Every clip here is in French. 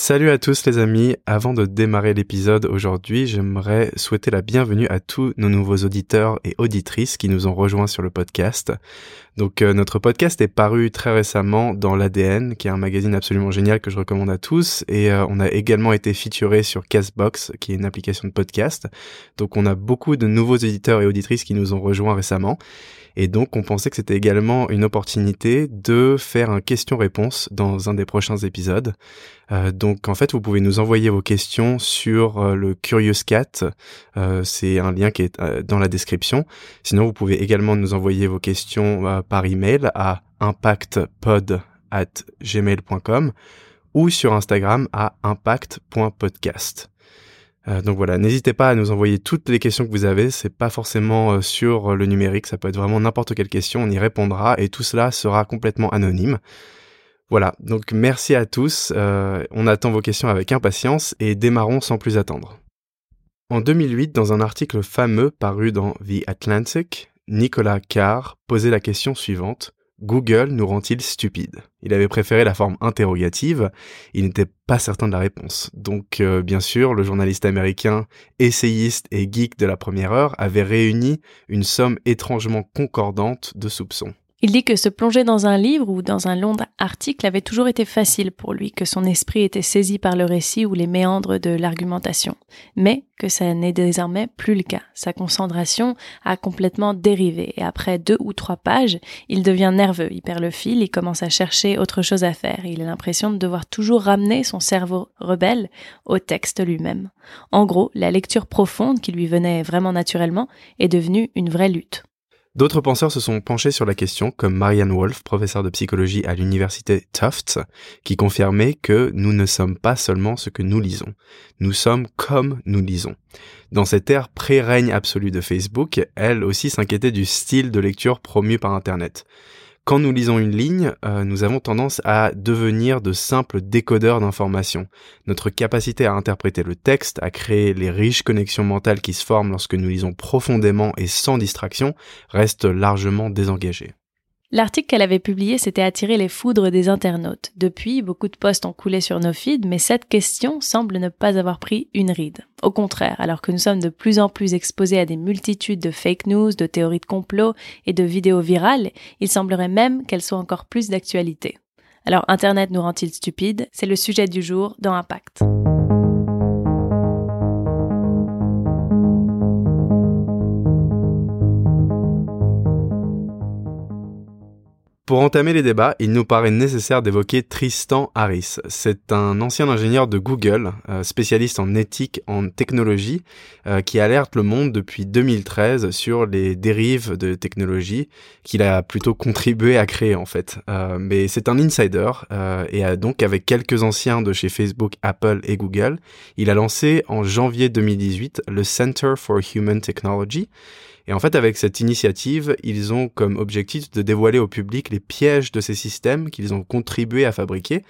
Salut à tous les amis, avant de démarrer l'épisode aujourd'hui, j'aimerais souhaiter la bienvenue à tous nos nouveaux auditeurs et auditrices qui nous ont rejoints sur le podcast. Donc euh, notre podcast est paru très récemment dans l'ADN, qui est un magazine absolument génial que je recommande à tous, et euh, on a également été featuré sur Castbox, qui est une application de podcast. Donc on a beaucoup de nouveaux auditeurs et auditrices qui nous ont rejoints récemment. Et donc, on pensait que c'était également une opportunité de faire un question-réponse dans un des prochains épisodes. Euh, donc, en fait, vous pouvez nous envoyer vos questions sur euh, le Curious Cat. Euh, c'est un lien qui est dans la description. Sinon, vous pouvez également nous envoyer vos questions par email à impactpod@gmail.com ou sur Instagram à impact.podcast. Euh, donc voilà, n'hésitez pas à nous envoyer toutes les questions que vous avez. C'est pas forcément euh, sur le numérique, ça peut être vraiment n'importe quelle question. On y répondra et tout cela sera complètement anonyme. Voilà, donc merci à tous. Euh, on attend vos questions avec impatience et démarrons sans plus attendre. En 2008, dans un article fameux paru dans The Atlantic, Nicolas Carr posait la question suivante Google nous rend-il stupides? Il avait préféré la forme interrogative, il n'était pas certain de la réponse. Donc euh, bien sûr, le journaliste américain, essayiste et geek de la première heure avait réuni une somme étrangement concordante de soupçons. Il dit que se plonger dans un livre ou dans un long article avait toujours été facile pour lui, que son esprit était saisi par le récit ou les méandres de l'argumentation, mais que ça n'est désormais plus le cas. Sa concentration a complètement dérivé et après deux ou trois pages, il devient nerveux, il perd le fil, il commence à chercher autre chose à faire. Il a l'impression de devoir toujours ramener son cerveau rebelle au texte lui-même. En gros, la lecture profonde qui lui venait vraiment naturellement est devenue une vraie lutte. D'autres penseurs se sont penchés sur la question, comme Marianne Wolf, professeure de psychologie à l'université Tufts, qui confirmait que nous ne sommes pas seulement ce que nous lisons, nous sommes comme nous lisons. Dans cette ère pré-règne absolu de Facebook, elle aussi s'inquiétait du style de lecture promu par Internet. Quand nous lisons une ligne, euh, nous avons tendance à devenir de simples décodeurs d'informations. Notre capacité à interpréter le texte, à créer les riches connexions mentales qui se forment lorsque nous lisons profondément et sans distraction, reste largement désengagée. L'article qu'elle avait publié s'était attiré les foudres des internautes. Depuis, beaucoup de posts ont coulé sur nos feeds, mais cette question semble ne pas avoir pris une ride. Au contraire, alors que nous sommes de plus en plus exposés à des multitudes de fake news, de théories de complot et de vidéos virales, il semblerait même qu'elles soient encore plus d'actualité. Alors Internet nous rend-il stupides? C'est le sujet du jour dans Impact. Pour entamer les débats, il nous paraît nécessaire d'évoquer Tristan Harris. C'est un ancien ingénieur de Google, euh, spécialiste en éthique, en technologie, euh, qui alerte le monde depuis 2013 sur les dérives de technologie qu'il a plutôt contribué à créer en fait. Euh, mais c'est un insider et donc avec quelques anciens de chez Facebook, Apple et Google, il a lancé en janvier 2018 le Center for Human Technology et en fait, avec cette initiative, ils ont comme objectif de dévoiler au public les pièges de ces systèmes qu'ils ont contribué à fabriquer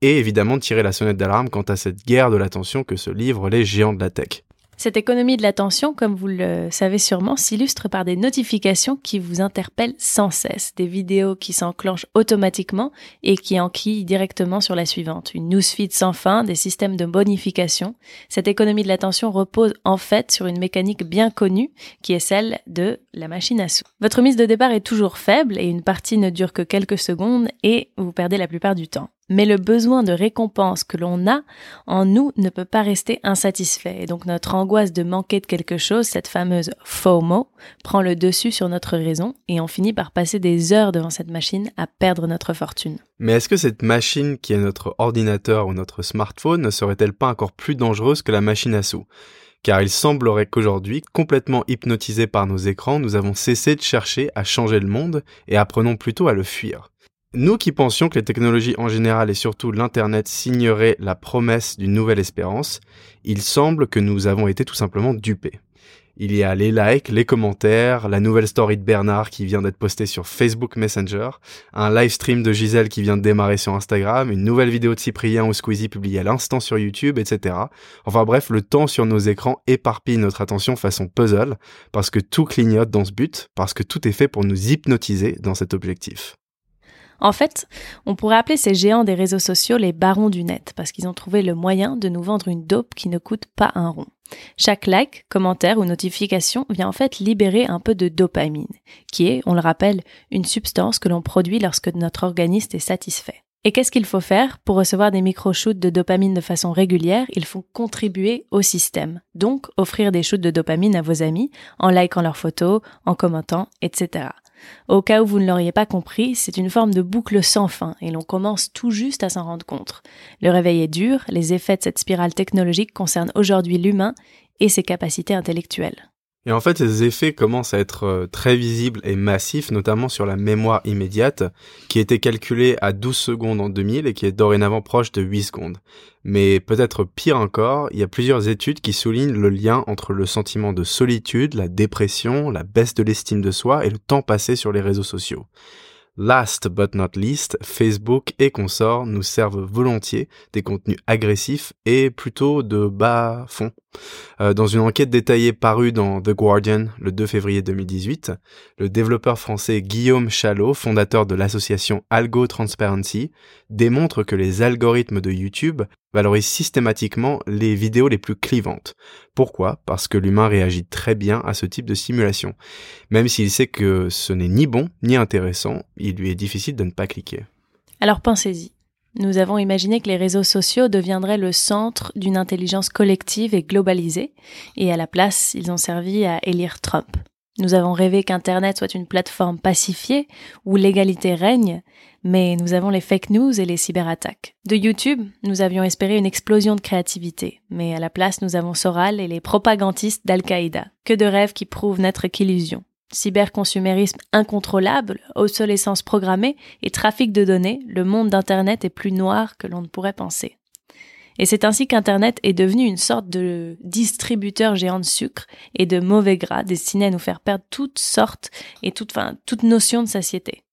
et évidemment de tirer la sonnette d'alarme quant à cette guerre de l'attention que se livrent les géants de la tech. Cette économie de l'attention, comme vous le savez sûrement, s'illustre par des notifications qui vous interpellent sans cesse, des vidéos qui s'enclenchent automatiquement et qui enquillent directement sur la suivante, une newsfeed sans fin, des systèmes de bonification. Cette économie de l'attention repose en fait sur une mécanique bien connue qui est celle de la machine à sous. Votre mise de départ est toujours faible et une partie ne dure que quelques secondes et vous perdez la plupart du temps. Mais le besoin de récompense que l'on a en nous ne peut pas rester insatisfait. Et donc notre angoisse de manquer de quelque chose, cette fameuse FOMO, prend le dessus sur notre raison et on finit par passer des heures devant cette machine à perdre notre fortune. Mais est-ce que cette machine qui est notre ordinateur ou notre smartphone ne serait-elle pas encore plus dangereuse que la machine à sous? Car il semblerait qu'aujourd'hui, complètement hypnotisés par nos écrans, nous avons cessé de chercher à changer le monde et apprenons plutôt à le fuir. Nous qui pensions que les technologies en général et surtout l'Internet signeraient la promesse d'une nouvelle espérance, il semble que nous avons été tout simplement dupés. Il y a les likes, les commentaires, la nouvelle story de Bernard qui vient d'être postée sur Facebook Messenger, un live stream de Gisèle qui vient de démarrer sur Instagram, une nouvelle vidéo de Cyprien ou Squeezie publiée à l'instant sur YouTube, etc. Enfin bref, le temps sur nos écrans éparpille notre attention façon puzzle, parce que tout clignote dans ce but, parce que tout est fait pour nous hypnotiser dans cet objectif. En fait, on pourrait appeler ces géants des réseaux sociaux les barons du net, parce qu'ils ont trouvé le moyen de nous vendre une dope qui ne coûte pas un rond. Chaque like, commentaire ou notification vient en fait libérer un peu de dopamine, qui est, on le rappelle, une substance que l'on produit lorsque notre organisme est satisfait. Et qu'est-ce qu'il faut faire? Pour recevoir des micro-shoots de dopamine de façon régulière Il faut contribuer au système. Donc, offrir des shoots de dopamine à vos amis en likant leurs photos, en commentant, etc. Au cas où vous ne l'auriez pas compris, c'est une forme de boucle sans fin et l'on commence tout juste à s'en rendre compte. Le réveil est dur, les effets de cette spirale technologique concernent aujourd'hui l'humain et ses capacités intellectuelles. Et en fait, ces effets commencent à être euh, très visibles et massifs, notamment sur la mémoire immédiate, qui était calculée à 12 secondes en 2000 et qui est dorénavant proche de 8 secondes. Mais peut-être pire encore, il y a plusieurs études qui soulignent le lien entre le sentiment de solitude, la dépression, la baisse de l'estime de soi et le temps passé sur les réseaux sociaux. Last but not least, Facebook et consorts nous servent volontiers des contenus agressifs et plutôt de bas fond. Euh, dans une enquête détaillée parue dans The Guardian le 2 février 2018, le développeur français Guillaume Chalot, fondateur de l'association Algo Transparency, démontre que les algorithmes de YouTube valorise systématiquement les vidéos les plus clivantes. Pourquoi? Parce que l'humain réagit très bien à ce type de simulation. Même s'il sait que ce n'est ni bon ni intéressant, il lui est difficile de ne pas cliquer. Alors pensez-y. Nous avons imaginé que les réseaux sociaux deviendraient le centre d'une intelligence collective et globalisée, et à la place, ils ont servi à élire Trump. Nous avons rêvé qu'Internet soit une plateforme pacifiée où l'égalité règne, mais nous avons les fake news et les cyberattaques. De YouTube, nous avions espéré une explosion de créativité, mais à la place nous avons Soral et les propagandistes d'Al-Qaïda. Que de rêves qui prouvent n'être qu'illusions. Cyberconsumérisme incontrôlable, obsolescence programmée et trafic de données, le monde d'Internet est plus noir que l'on ne pourrait penser. Et c'est ainsi qu'Internet est devenu une sorte de distributeur géant de sucre et de mauvais gras destiné à nous faire perdre toutes sortes et toute, enfin, toute notion de satiété.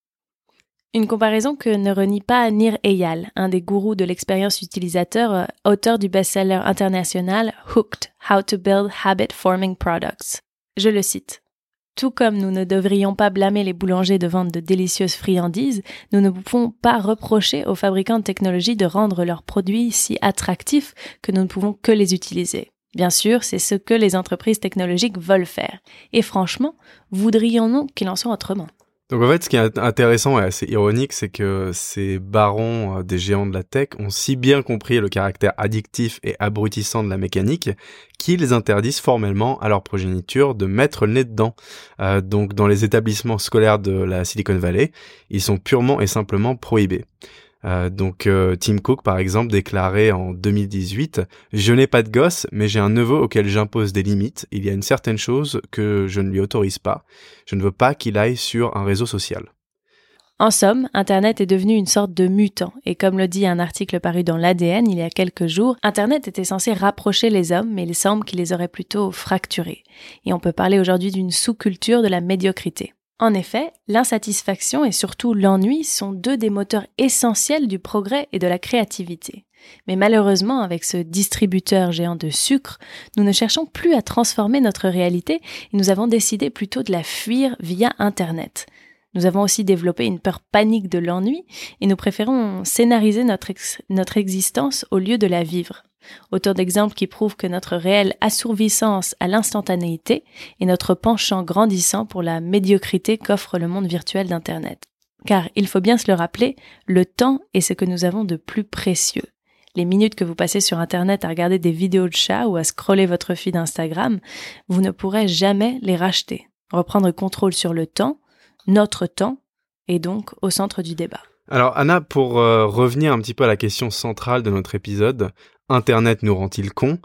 Une comparaison que ne renie pas Nir Eyal, un des gourous de l'expérience utilisateur, euh, auteur du best-seller international Hooked, How to Build Habit Forming Products. Je le cite. Tout comme nous ne devrions pas blâmer les boulangers de vendre de délicieuses friandises, nous ne pouvons pas reprocher aux fabricants de technologie de rendre leurs produits si attractifs que nous ne pouvons que les utiliser. Bien sûr, c'est ce que les entreprises technologiques veulent faire. Et franchement, voudrions-nous qu'il en soit autrement? Donc en fait, ce qui est intéressant et assez ironique, c'est que ces barons euh, des géants de la tech ont si bien compris le caractère addictif et abrutissant de la mécanique qu'ils interdisent formellement à leur progéniture de mettre le nez dedans. Euh, donc dans les établissements scolaires de la Silicon Valley, ils sont purement et simplement prohibés. Euh, donc euh, Tim Cook par exemple déclarait en 2018 "Je n'ai pas de gosse, mais j'ai un neveu auquel j'impose des limites. Il y a une certaine chose que je ne lui autorise pas. Je ne veux pas qu'il aille sur un réseau social." En somme, Internet est devenu une sorte de mutant, et comme le dit un article paru dans l'ADN il y a quelques jours, Internet était censé rapprocher les hommes, mais il semble qu'il les aurait plutôt fracturés. Et on peut parler aujourd'hui d'une sous-culture de la médiocrité. En effet, l'insatisfaction et surtout l'ennui sont deux des moteurs essentiels du progrès et de la créativité. Mais malheureusement, avec ce distributeur géant de sucre, nous ne cherchons plus à transformer notre réalité et nous avons décidé plutôt de la fuir via Internet. Nous avons aussi développé une peur panique de l'ennui et nous préférons scénariser notre, existence au lieu de la vivre. Autant d'exemples qui prouvent que notre réelle assourvissance à l'instantanéité est notre penchant grandissant pour la médiocrité qu'offre le monde virtuel d'Internet. Car, il faut bien se le rappeler, le temps est ce que nous avons de plus précieux. Les minutes que vous passez sur Internet à regarder des vidéos de chats ou à scroller votre feed Instagram, vous ne pourrez jamais les racheter. Reprendre contrôle sur le temps, notre temps, est donc au centre du débat. Alors Anna, pour euh, revenir un petit peu à la question centrale de notre épisode, Internet nous rend-il con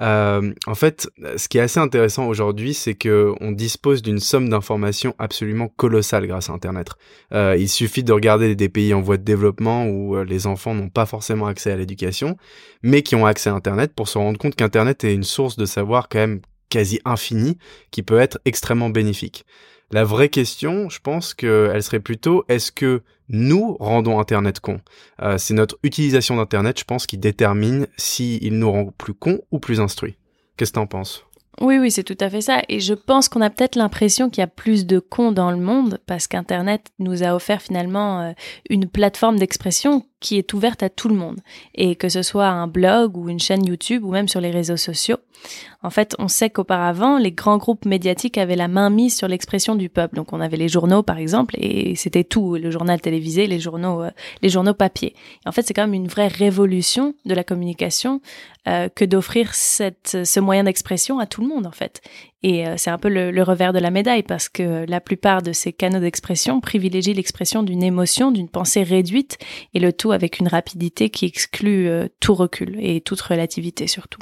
euh, En fait, ce qui est assez intéressant aujourd'hui, c'est que on dispose d'une somme d'informations absolument colossale grâce à Internet. Euh, il suffit de regarder des pays en voie de développement où les enfants n'ont pas forcément accès à l'éducation, mais qui ont accès à Internet pour se rendre compte qu'Internet est une source de savoir quand même quasi infinie, qui peut être extrêmement bénéfique. La vraie question, je pense qu'elle serait plutôt est-ce que nous rendons Internet con? Euh, C'est notre utilisation d'Internet, je pense, qui détermine s'il nous rend plus con ou plus instruit. Qu'est-ce que t'en penses? Oui, oui, c'est tout à fait ça. Et je pense qu'on a peut-être l'impression qu'il y a plus de cons dans le monde parce qu'Internet nous a offert finalement euh, une plateforme d'expression qui est ouverte à tout le monde. Et que ce soit un blog ou une chaîne YouTube ou même sur les réseaux sociaux. En fait, on sait qu'auparavant, les grands groupes médiatiques avaient la main mise sur l'expression du peuple. Donc on avait les journaux par exemple et c'était tout, le journal télévisé, les journaux euh, les journaux papier. En fait, c'est quand même une vraie révolution de la communication euh, que d'offrir cette ce moyen d'expression à tout le monde en fait. Et euh, c'est un peu le, revers de la médaille parce que la plupart de ces canaux d'expression privilégient l'expression d'une émotion, d'une pensée réduite et le tout avec une rapidité qui exclut euh, tout recul et toute relativité surtout.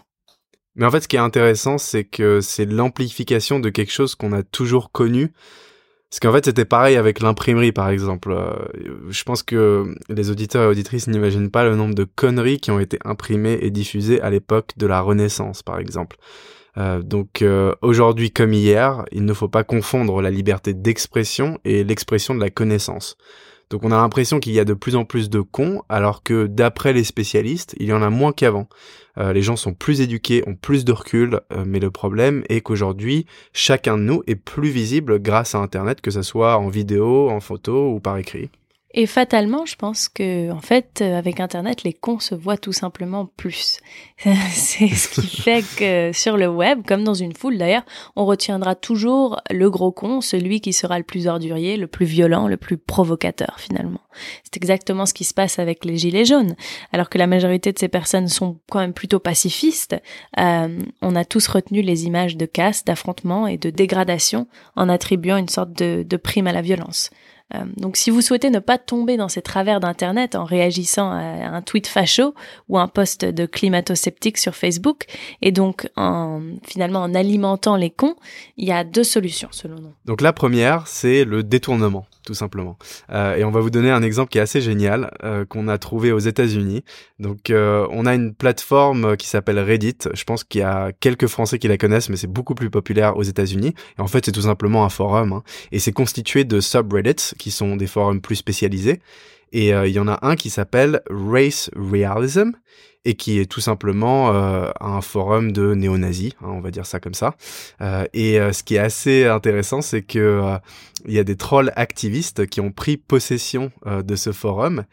Mais en fait, ce qui est intéressant, c'est que c'est l'amplification de quelque chose qu'on a toujours connu. Parce qu'en fait, c'était pareil avec l'imprimerie, par exemple. Euh, je pense que les auditeurs et auditrices n'imaginent pas le nombre de conneries qui ont été imprimées et diffusées à l'époque de la Renaissance, par exemple. Euh, donc euh, aujourd'hui comme hier, il ne faut pas confondre la liberté d'expression et l'expression de la connaissance. Donc on a l'impression qu'il y a de plus en plus de cons, alors que d'après les spécialistes, il y en a moins qu'avant. Euh, les gens sont plus éduqués, ont plus de recul, mais le problème est qu'aujourd'hui, chacun de nous est plus visible grâce à Internet, que ce soit en vidéo, en photo ou par écrit. Et fatalement, je pense que, en fait, euh, avec Internet, les cons se voient tout simplement plus. c'est ce qui fait que sur le web, comme dans une foule d'ailleurs, on retiendra toujours le gros con, celui qui sera le plus ordurier, le plus violent, le plus provocateur finalement. C'est exactement ce qui se passe avec les gilets jaunes. Alors que la majorité de ces personnes sont quand même plutôt pacifistes, euh, on a tous retenu les images de casse, d'affrontements et de dégradation en attribuant une sorte de, de prime à la violence. Euh, donc si vous souhaitez ne pas tomber dans ces travers d'Internet en réagissant à un tweet facho ou un post de climato-sceptique sur Facebook, et donc en finalement en alimentant les cons, il y a deux solutions selon nous. Donc la première, c'est le détournement tout simplement. Euh, et on va vous donner un exemple qui est assez génial euh, qu'on a trouvé aux États-Unis. Donc on a une plateforme qui s'appelle Reddit. Je pense qu'il y a quelques Français qui la connaissent, mais c'est beaucoup plus populaire aux États-Unis. Et en fait, c'est tout simplement un forum. Hein. Et c'est constitué de subreddits qui sont des forums plus spécialisés. Et il y en a un qui s'appelle Race Realism et qui est tout simplement euh, un forum de néo-nazis, hein, on va dire ça comme ça. Euh, et euh, ce qui est assez intéressant, c'est que il y a des trolls activistes qui ont pris possession de ce forum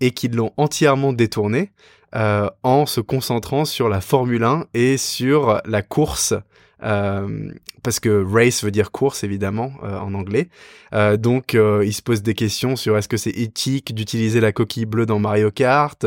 et qui l'ont entièrement détourné en se concentrant sur la Formule 1 et sur la course euh, parce que race veut dire course évidemment euh, en anglais. Euh, donc euh, il se pose des questions sur est-ce que c'est éthique d'utiliser la coquille bleue dans Mario Kart.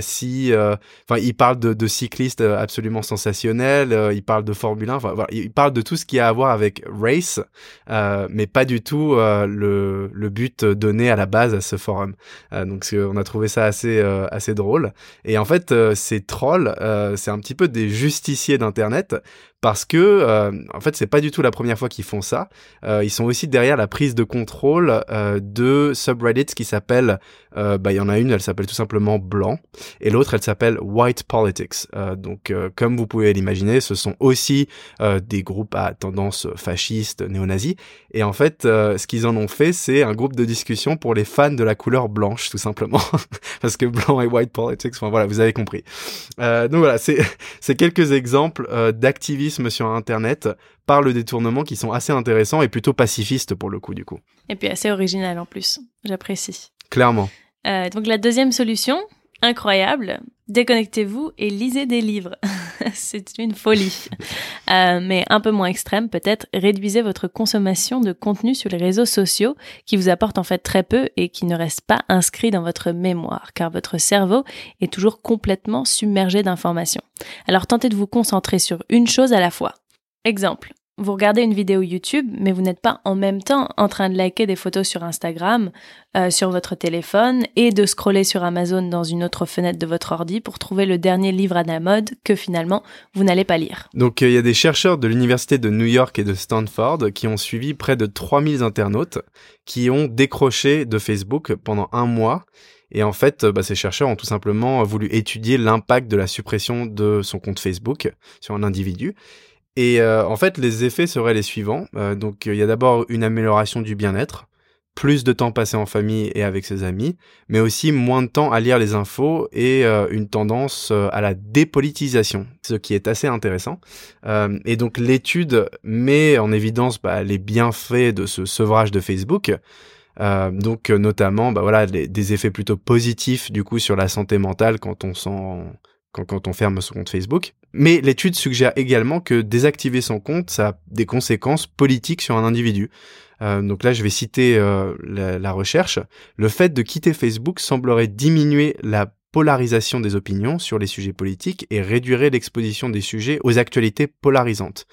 si, enfin, il parle de, de cyclistes absolument sensationnels. il parle de Formule 1. Enfin, voilà, il parle de tout ce qui a à voir avec race, mais pas du tout le, le but donné à la base à ce forum. donc on a trouvé ça assez assez drôle. Et en fait, ces trolls, c'est un petit peu des justiciers d'internet parce que euh, en fait c'est pas du tout la première fois qu'ils font ça. Euh, ils sont aussi derrière la prise de contrôle euh, de subreddits qui s'appellent, euh, bah il y en a une, elle s'appelle tout simplement blanc, et l'autre elle s'appelle white politics. Euh, donc comme vous pouvez l'imaginer, ce sont aussi des groupes à tendance fasciste, néo-nazi, et en fait ce qu'ils en ont fait, c'est un groupe de discussion pour les fans de la couleur blanche tout simplement, parce que blanc et white politics, enfin voilà, vous avez compris. donc voilà, c'est c'est quelques exemples sur Internet par le détournement qui sont assez intéressants et plutôt pacifistes pour le coup du coup. Et puis assez original en plus, j'apprécie. Clairement. Euh, donc la deuxième solution, incroyable, déconnectez-vous et lisez des livres. c'est une folie. Euh, mais un peu moins extrême peut-être, réduisez votre consommation de contenu sur les réseaux sociaux qui vous apportent en fait très peu et qui ne restent pas inscrits dans votre mémoire car votre cerveau est toujours complètement submergé d'informations. Alors tentez de vous concentrer sur une chose à la fois. Exemple, vous regardez une vidéo YouTube, mais vous n'êtes pas en même temps en train de liker des photos sur Instagram, euh, sur votre téléphone, et de scroller sur Amazon dans une autre fenêtre de votre ordi pour trouver le dernier livre à la mode que finalement vous n'allez pas lire. Donc euh, il y a des chercheurs de l'université de New York et de Stanford qui ont suivi près de 3000 internautes qui ont décroché de Facebook pendant un mois. Et en fait, bah, ces chercheurs ont tout simplement voulu étudier l'impact de la suppression de son compte Facebook sur un individu. Et euh, en fait, les effets seraient les suivants. Euh, donc, il y a d'abord une amélioration du bien-être, plus de temps passé en famille et avec ses amis, mais aussi moins de temps à lire les infos et euh, une tendance euh, à la dépolitisation, ce qui est assez intéressant. Euh, et donc l'étude met en évidence bah, les bienfaits de ce sevrage de Facebook. donc notamment bah voilà des effets plutôt positifs du coup sur la santé mentale quand on s'en quand, on ferme son compte Facebook. Mais l'étude suggère également que désactiver son compte, ça a des conséquences politiques sur un individu. Euh, donc là, je vais citer euh, la, recherche. Le fait de quitter Facebook semblerait diminuer la polarisation des opinions sur les sujets politiques et réduirait l'exposition des sujets aux actualités polarisantes.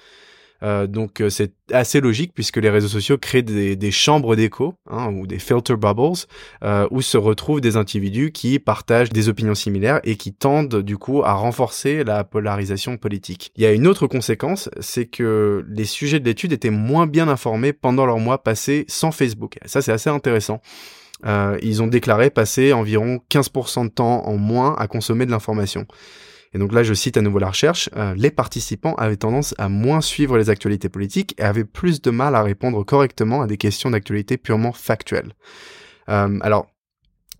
Euh, donc euh, c'est assez logique puisque les réseaux sociaux créent des, chambres d'écho hein, ou des filter bubbles euh, où se retrouvent des individus qui partagent des opinions similaires et qui tendent du coup à renforcer la polarisation politique. Il y a une autre conséquence, c'est que les sujets de l'étude étaient moins bien informés pendant leur mois passés sans Facebook. Ça c'est assez intéressant. ils ont déclaré passer environ 15% de temps en moins à consommer de l'information. Et donc là, je cite à nouveau la recherche, euh, les participants avaient tendance à moins suivre les actualités politiques et avaient plus de mal à répondre correctement à des questions d'actualité purement factuelles. Euh, alors,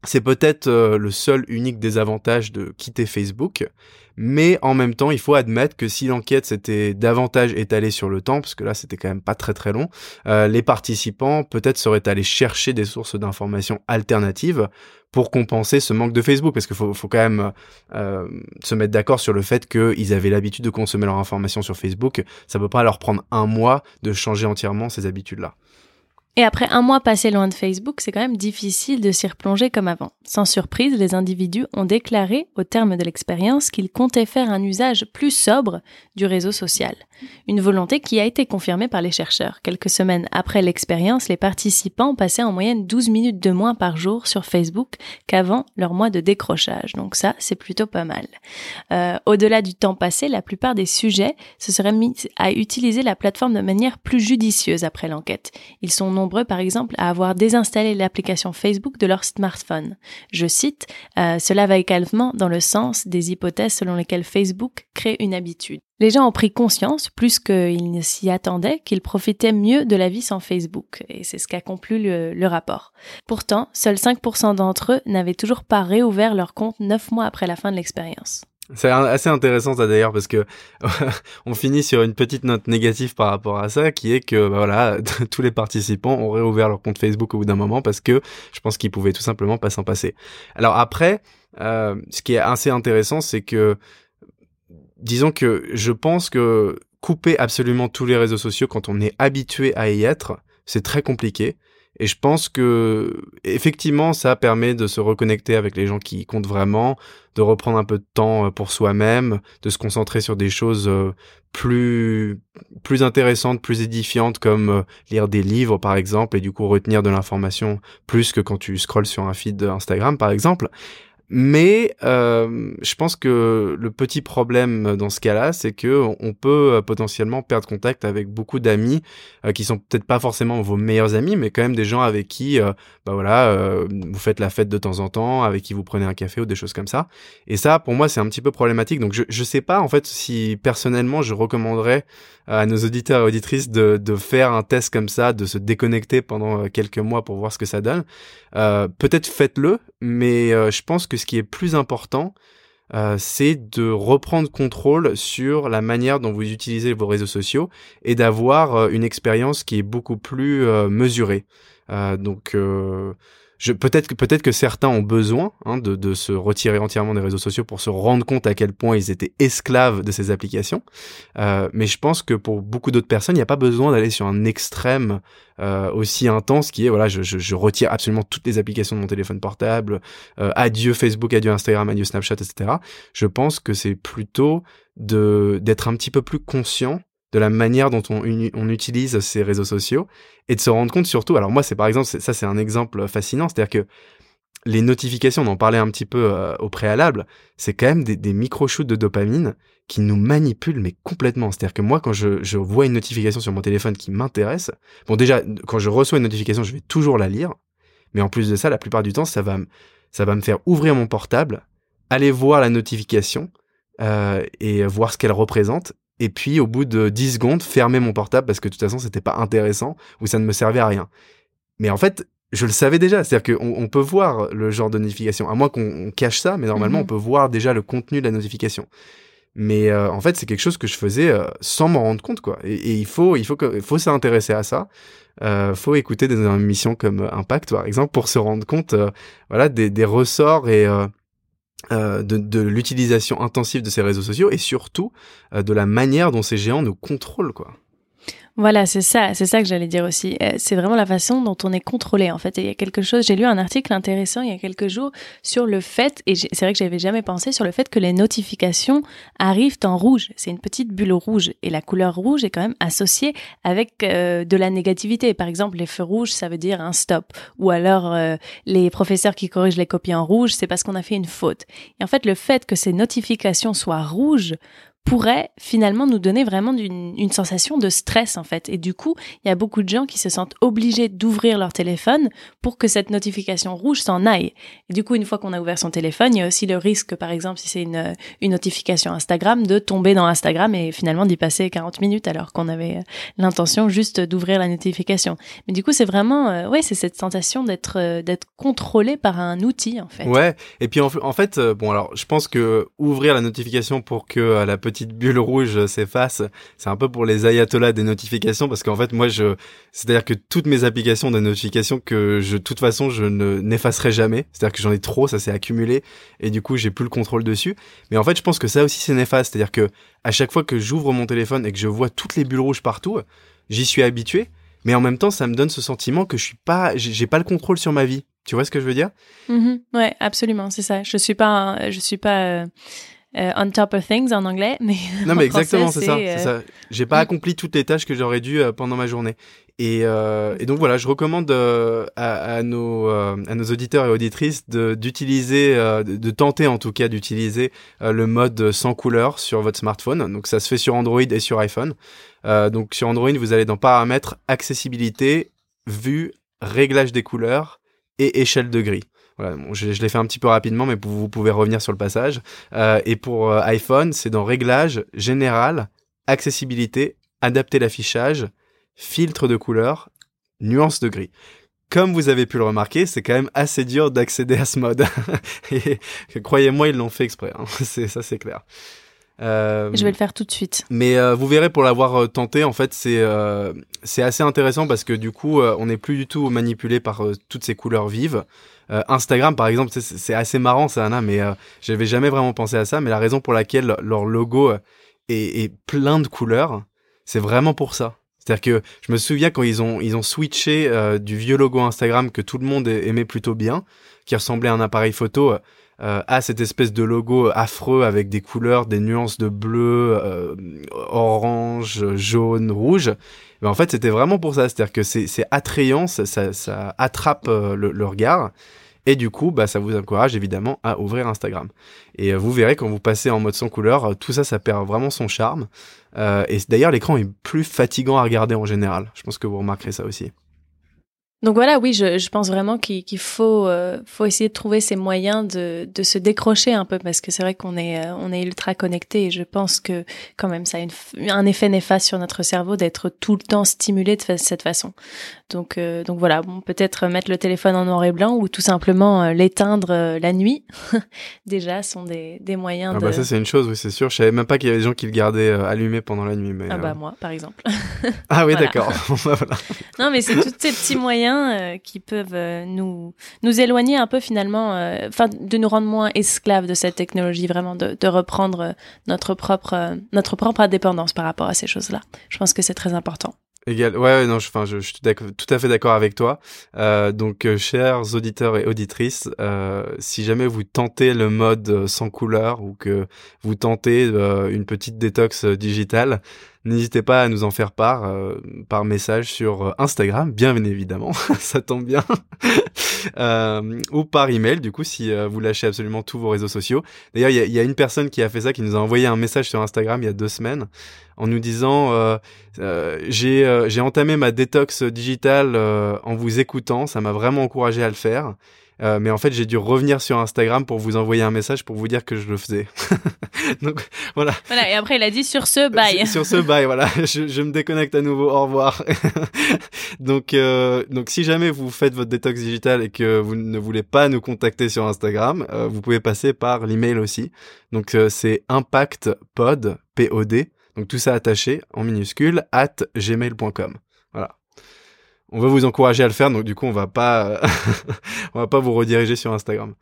c'est peut-être euh, le seul unique désavantage de quitter Facebook, mais en même temps, il faut admettre que si l'enquête s'était davantage étalée sur le temps, parce que là c'était quand même pas très très long, euh, les participants peut-être seraient allés chercher des sources d'informations alternatives pour compenser ce manque de Facebook, parce qu'il faut, faut, quand même euh, se mettre d'accord sur le fait qu'ils avaient l'habitude de consommer leur information sur Facebook. Ça peut pas leur prendre un mois de changer entièrement ces habitudes-là. Et après un mois passé loin de Facebook, c'est quand même difficile de s'y replonger comme avant. Sans surprise, les individus ont déclaré, au terme de l'expérience, qu'ils comptaient faire un usage plus sobre du réseau social. Une volonté qui a été confirmée par les chercheurs. Quelques semaines après l'expérience, les participants passaient en moyenne 12 minutes de moins par jour sur Facebook qu'avant leur mois de décrochage. Donc ça, c'est plutôt pas mal. Euh, au-delà du temps passé, la plupart des sujets se seraient mis à utiliser la plateforme de manière plus judicieuse après l'enquête. Ils sont par exemple, à avoir désinstallé l'application Facebook de leur smartphone. Je cite, euh, Cela va également dans le sens des hypothèses selon lesquelles Facebook crée une habitude. Les gens ont pris conscience, plus qu'ils ne s'y attendaient, qu'ils profitaient mieux de la vie sans Facebook, et c'est ce qu'a conclu le, rapport. Pourtant, seuls 5% d'entre eux n'avaient toujours pas réouvert leur compte 9 mois après la fin de l'expérience. C'est assez intéressant ça d'ailleurs parce que on finit sur une petite note négative par rapport à ça qui est que bah, voilà tous les participants ont réouvert leur compte Facebook au bout d'un moment parce que je pense qu'ils pouvaient tout simplement pas s'en passer. Alors après, euh, ce qui est assez intéressant c'est que disons que je pense que couper absolument tous les réseaux sociaux quand on est habitué à y être, c'est très compliqué. Et je pense que effectivement, ça permet de se reconnecter avec les gens qui comptent vraiment, de reprendre un peu de temps euh, pour soi-même, de se concentrer sur des choses euh, plus plus intéressantes, plus édifiantes, comme euh, lire des livres par exemple, et du coup retenir de l'information plus que quand tu scrolles sur un feed Instagram par exemple. Mais euh, je pense que le petit problème dans ce cas-là, c'est que on peut euh, potentiellement perdre contact avec beaucoup d'amis euh, qui sont peut-être pas forcément vos meilleurs amis, mais quand même des gens avec qui, euh, bah voilà, euh, vous faites la fête de temps en temps, avec qui vous prenez un café ou des choses comme ça. Et ça, pour moi, c'est un petit peu problématique. Donc, je je sais pas en fait si personnellement je recommanderais à nos auditeurs et auditrices de de faire un test comme ça, de se déconnecter pendant quelques mois pour voir ce que ça donne. peut-être faites-le, mais je pense que ce qui est plus important, euh, c'est de reprendre contrôle sur la manière dont vous utilisez vos réseaux sociaux et d'avoir euh, une expérience qui est beaucoup plus euh, mesurée. donc peut-être que peut-être que certains ont besoin hein, de, de, se retirer entièrement des réseaux sociaux pour se rendre compte à quel point ils étaient esclaves de ces applications. Euh, mais je pense que pour beaucoup d'autres personnes, il n'y a pas besoin d'aller sur un extrême euh, aussi intense qui est voilà, je, je, je, retire absolument toutes les applications de mon téléphone portable, euh, adieu Facebook, adieu Instagram, adieu Snapchat, etc. Je pense que c'est plutôt de d'être un petit peu plus conscient de la manière dont on, utilise ces réseaux sociaux et de se rendre compte surtout. Alors moi, c'est par exemple, ça c'est un exemple fascinant, c'est-à-dire que les notifications, on en parlait un petit peu euh, au préalable, c'est quand même des, micro-shoots de dopamine qui nous manipulent mais complètement. C'est-à-dire que moi, quand je, vois une notification sur mon téléphone qui m'intéresse, bon déjà, quand je reçois une notification, je vais toujours la lire, mais en plus de ça, la plupart du temps, ça va, ça va me faire ouvrir mon portable, aller voir la notification euh, et voir ce qu'elle représente, et puis au bout de 10 secondes fermer mon portable parce que de toute façon c'était pas intéressant ou ça ne me servait à rien. Mais en fait, je le savais déjà, c'est-à-dire qu'on on peut voir le genre de notification, à moins qu'on cache ça, mais normalement Mhm. on peut voir déjà le contenu de la notification. Mais euh, en fait, c'est quelque chose que je faisais euh, sans m'en rendre compte, quoi. Et, et il faut, il faut, que, il faut s'intéresser à ça. Euh, faut écouter des émissions comme Impact, par exemple, pour se rendre compte, euh, voilà, des, des ressorts et euh, de, de l'utilisation intensive de ces réseaux sociaux et surtout euh, de la manière dont ces géants nous contrôlent, quoi. Voilà, c'est ça, c'est ça que j'allais dire aussi. Euh, C'est vraiment la façon dont on est contrôlé en fait. Et il y a quelque chose, j'ai lu un article intéressant il y a quelques jours sur le fait, et c'est vrai que j'avais jamais pensé sur le fait que les notifications arrivent en rouge. C'est une petite bulle rouge et la couleur rouge est quand même associée avec euh, de la négativité. Par exemple, les feux rouges, ça veut dire un stop. Ou alors euh, les professeurs qui corrigent les copies en rouge, c'est parce qu'on a fait une faute. Et en fait, le fait que ces notifications soient rouges pourrait finalement nous donner vraiment une sensation de stress en fait. Et du coup, il y a beaucoup de gens qui se sentent obligés d'ouvrir leur téléphone pour que cette notification rouge s'en aille. Et du coup, une fois qu'on a ouvert son téléphone, il y a aussi le risque, par exemple, si c'est une, une notification Instagram, de tomber dans Instagram et finalement d'y passer 40 minutes alors qu'on avait l'intention juste d'ouvrir la notification. Mais du coup, c'est vraiment, euh, ouais, c'est cette sensation d'être euh, d'être contrôlé par un outil en fait. Ouais, et puis en, fait, euh, bon alors, je pense que ouvrir la notification pour que la petite bulle rouge euh, s'efface, c'est un peu pour les ayatollahs des notifications, parce qu'en fait, moi, je, c'est-à-dire que toutes mes applications des notifications que je, de toute façon, je ne n'effacerai jamais. C'est-à-dire que j'en ai trop, ça s'est accumulé, et du coup, j'ai plus le contrôle dessus. Mais en fait, je pense que ça aussi, c'est néfaste. C'est-à-dire que à chaque fois que j'ouvre mon téléphone et que je vois toutes les bulles rouges partout, j'y suis habitué. Mais en même temps, ça me donne ce sentiment que je suis pas, j'ai pas le contrôle sur ma vie. Tu vois ce que je veux dire? Mhm. Ouais, absolument, c'est ça. Je suis pas, je suis pas euh, euh, on top of things en anglais, mais Non mais exactement, c'est ça, euh, ça. J'ai pas accompli toutes les tâches que j'aurais dû euh, pendant ma journée. Et, et donc voilà, je recommande à, à nos à nos auditeurs et auditrices de d'utiliser, de, de tenter en tout cas d'utiliser le mode sans couleur sur votre smartphone. Donc ça se fait sur Android et sur iPhone. Donc sur Android, vous allez dans Paramètres, accessibilité, vue, réglage des couleurs et échelle de gris. Voilà, je, je l'ai fait un petit peu rapidement, mais vous, pouvez revenir sur le passage. Euh, et pour euh, iPhone, c'est dans Réglage, Général, Accessibilité, Adapter l'affichage, Filtre de couleur, Nuance de gris. Comme vous avez pu le remarquer, c'est quand même assez dur d'accéder à ce mode. croyez-moi, ils l'ont fait exprès. hein. Ça, c'est clair. Euh, je vais le faire tout de suite. mais euh, vous verrez pour l'avoir euh, tenté, en fait, c'est c'est assez intéressant parce que du coup, on n'est plus du tout manipulé par toutes ces couleurs vives. Instagram, par exemple, c'est- assez marrant, ça, Anna, mais j'avais jamais vraiment pensé à ça. Mais la raison pour laquelle leur logo est, est plein de couleurs, c'est vraiment pour ça. C'est-à-dire que je me souviens quand ils ont ils ont switché du vieux logo Instagram que tout le monde aimait plutôt bien, qui ressemblait à un appareil photo. Euh, à cette espèce de logo affreux avec des couleurs, des nuances de bleu, euh, orange, jaune, rouge. Mais en fait, c'était vraiment pour ça. C'est-à-dire que c'est attrayant, ça, ça, ça attrape euh, le, le regard. Et du coup, bah, ça vous encourage évidemment à ouvrir Instagram. Et euh, vous verrez quand vous passez en mode sans couleur, euh, tout ça, ça perd vraiment son charme. Euh, et d'ailleurs, l'écran est plus fatigant à regarder en général. Je pense que vous remarquerez ça aussi. Donc voilà, oui, je, je pense vraiment qu'il faut, euh, faut essayer de trouver ces moyens de, de se décrocher un peu parce que c'est vrai qu'on est, euh, on est ultra connecté et je pense que quand même ça a une un effet néfaste sur notre cerveau d'être tout le temps stimulé de fa- cette façon. Donc, euh, donc voilà, bon, peut-être mettre le téléphone en noir et blanc ou tout simplement l'éteindre la nuit. Déjà, sont des, des moyens Ah de. bah ça, c'est une chose, oui, c'est sûr. Je savais même pas qu'il y avait des gens qui le gardaient allumé pendant la nuit. Mais, Ah bah moi, par exemple. ah oui, voilà. d'accord. Bah. Non, mais c'est tous ces petits moyens euh, qui peuvent euh, nous nous éloigner un peu finalement, euh, enfin de nous rendre moins esclaves de cette technologie, vraiment de, reprendre notre propre notre propre indépendance par rapport à ces choses-là. Je pense que c'est très important. Égal. Ouais, ouais, non, je, enfin, je, suis tout à fait d'accord avec toi. Donc, chers auditeurs et auditrices, si jamais vous tentez le mode sans couleur ou que vous tentez une petite détox digitale, n'hésitez pas à nous en faire part euh, par message sur euh, Instagram, bien évidemment, ça tombe bien, euh, ou par email, du coup, si vous lâchez absolument tous vos réseaux sociaux. D'ailleurs, il y y a une personne qui a fait ça, qui nous a envoyé un message sur Instagram il y a deux semaines, en nous disant j'ai entamé ma détox digitale en vous écoutant, ça m'a vraiment encouragé à le faire. Euh, mais en fait, j'ai dû revenir sur Instagram pour vous envoyer un message pour vous dire que je le faisais. donc voilà. Voilà. Et après, il a dit sur ce bye. Sur, ce bye, voilà. Je, je, me déconnecte à nouveau. Au revoir. donc euh, donc si jamais vous faites votre détox digital et que vous ne voulez pas nous contacter sur Instagram, euh, vous pouvez passer par l'email aussi. Donc euh, c'est impactpod p o d donc tout ça attaché en minuscule at gmail.com. Voilà on va vous encourager à le faire, donc du coup on va pas, on va pas vous rediriger sur Instagram.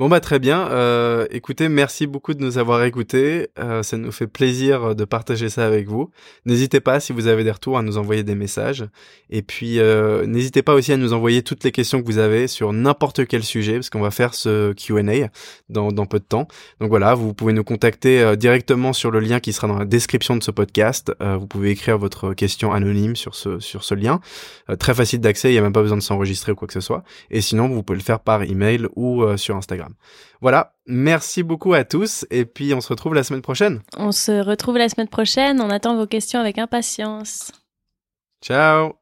Bon bah très bien. Euh, écoutez, merci beaucoup de nous avoir écoutés. Euh, ça nous fait plaisir de partager ça avec vous. N'hésitez pas si vous avez des retours à nous envoyer des messages. Et puis euh, n'hésitez pas aussi à nous envoyer toutes les questions que vous avez sur n'importe quel sujet, parce qu'on va faire ce Q&A dans, peu de temps. Donc voilà, vous pouvez nous contacter euh, directement sur le lien qui sera dans la description de ce podcast. Vous pouvez écrire votre question anonyme sur ce sur ce lien. Très facile d'accès, il n'y a même pas besoin de s'enregistrer ou quoi que ce soit. Et sinon, vous pouvez le faire par email ou sur Instagram. Voilà, merci beaucoup à tous et puis on se retrouve la semaine prochaine. On se retrouve la semaine prochaine, on attend vos questions avec impatience. Ciao